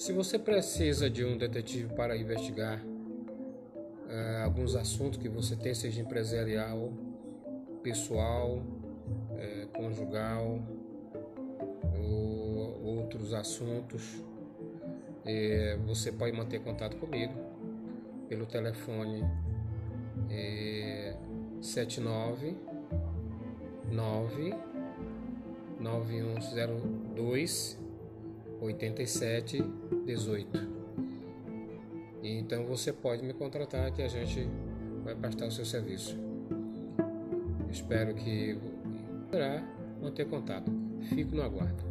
Se você precisa de um detetive para investigar uh, alguns assuntos que você tem, seja empresarial, pessoal, uh, conjugal ou outros assuntos, uh, você pode manter contato comigo pelo telefone 79 9 9102 87 18. Então você pode me contratar que a gente vai prestar o seu serviço. Espero que poderá manter contato. Fico no aguardo.